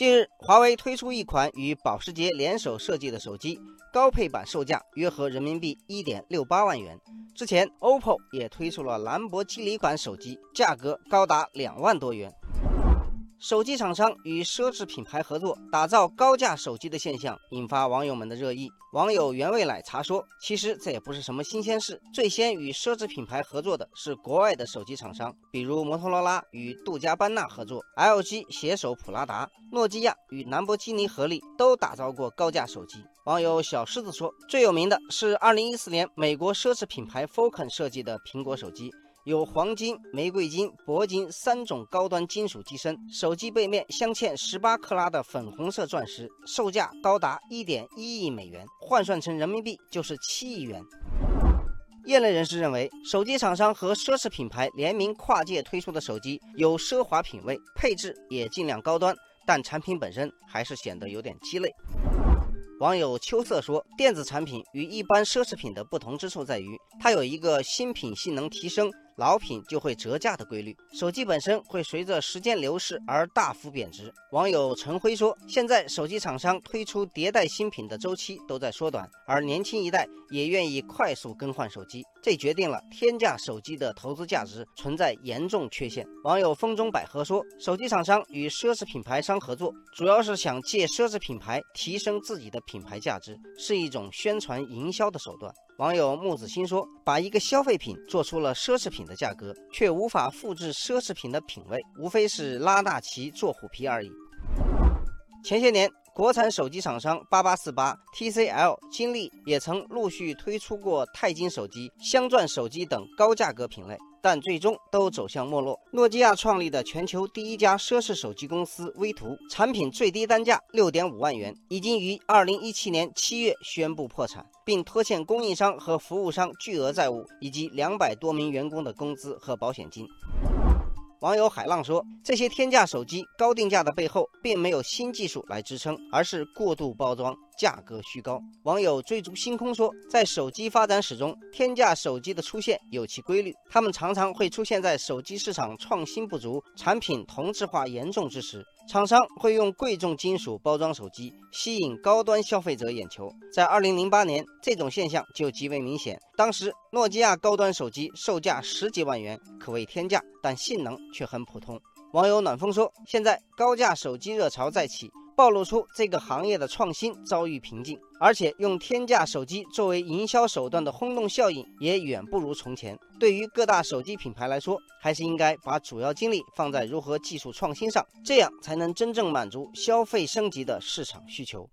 近日，华为推出一款与保时捷联手设计的手机，高配版售价约合人民币一点六八万元。之前，OPPO 也推出了兰博基尼款手机，价格高达两万多元。手机厂商与奢侈品牌合作打造高价手机的现象引发网友们的热议。网友原味奶茶说：“其实这也不是什么新鲜事，最先与奢侈品牌合作的是国外的手机厂商，比如摩托罗拉与杜嘉班纳合作，LG 携手普拉达，诺基亚与兰博基尼合力都打造过高价手机。”网友小狮子说：“最有名的是2014年美国奢侈品牌 Falcon 设计的苹果手机。”有黄金、玫瑰金、铂金三种高端金属机身，手机背面镶嵌十八克拉的粉红色钻石，售价高达一点一亿美元，换算成人民币就是七亿元。业内人士认为，手机厂商和奢侈品牌联名跨界推出的手机有奢华品味，配置也尽量高端，但产品本身还是显得有点鸡肋。网友秋色说：“电子产品与一般奢侈品的不同之处在于，它有一个新品性能提升。”老品就会折价的规律，手机本身会随着时间流逝而大幅贬值。网友陈辉说：“现在手机厂商推出迭代新品的周期都在缩短，而年轻一代也愿意快速更换手机，这决定了天价手机的投资价值存在严重缺陷。”网友风中百合说：“手机厂商与奢侈品牌商合作，主要是想借奢侈品牌提升自己的品牌价值，是一种宣传营销的手段。”网友木子心说：“把一个消费品做出了奢侈品的价格，却无法复制奢侈品的品味，无非是拉大旗做虎皮而已。”前些年，国产手机厂商八八四八、TCL、金立也曾陆续推出过钛金手机、镶钻手机等高价格品类。但最终都走向没落。诺基亚创立的全球第一家奢侈手机公司威图，产品最低单价六点五万元，已经于二零一七年七月宣布破产，并拖欠供应商和服务商巨额债务，以及两百多名员工的工资和保险金。网友海浪说：“这些天价手机高定价的背后，并没有新技术来支撑，而是过度包装。”价格虚高，网友追逐星空说，在手机发展史中，天价手机的出现有其规律，它们常常会出现在手机市场创新不足、产品同质化严重之时。厂商会用贵重金属包装手机，吸引高端消费者眼球。在2008年，这种现象就极为明显。当时，诺基亚高端手机售价十几万元，可谓天价，但性能却很普通。网友暖风说，现在高价手机热潮再起。暴露出这个行业的创新遭遇瓶颈，而且用天价手机作为营销手段的轰动效应也远不如从前。对于各大手机品牌来说，还是应该把主要精力放在如何技术创新上，这样才能真正满足消费升级的市场需求。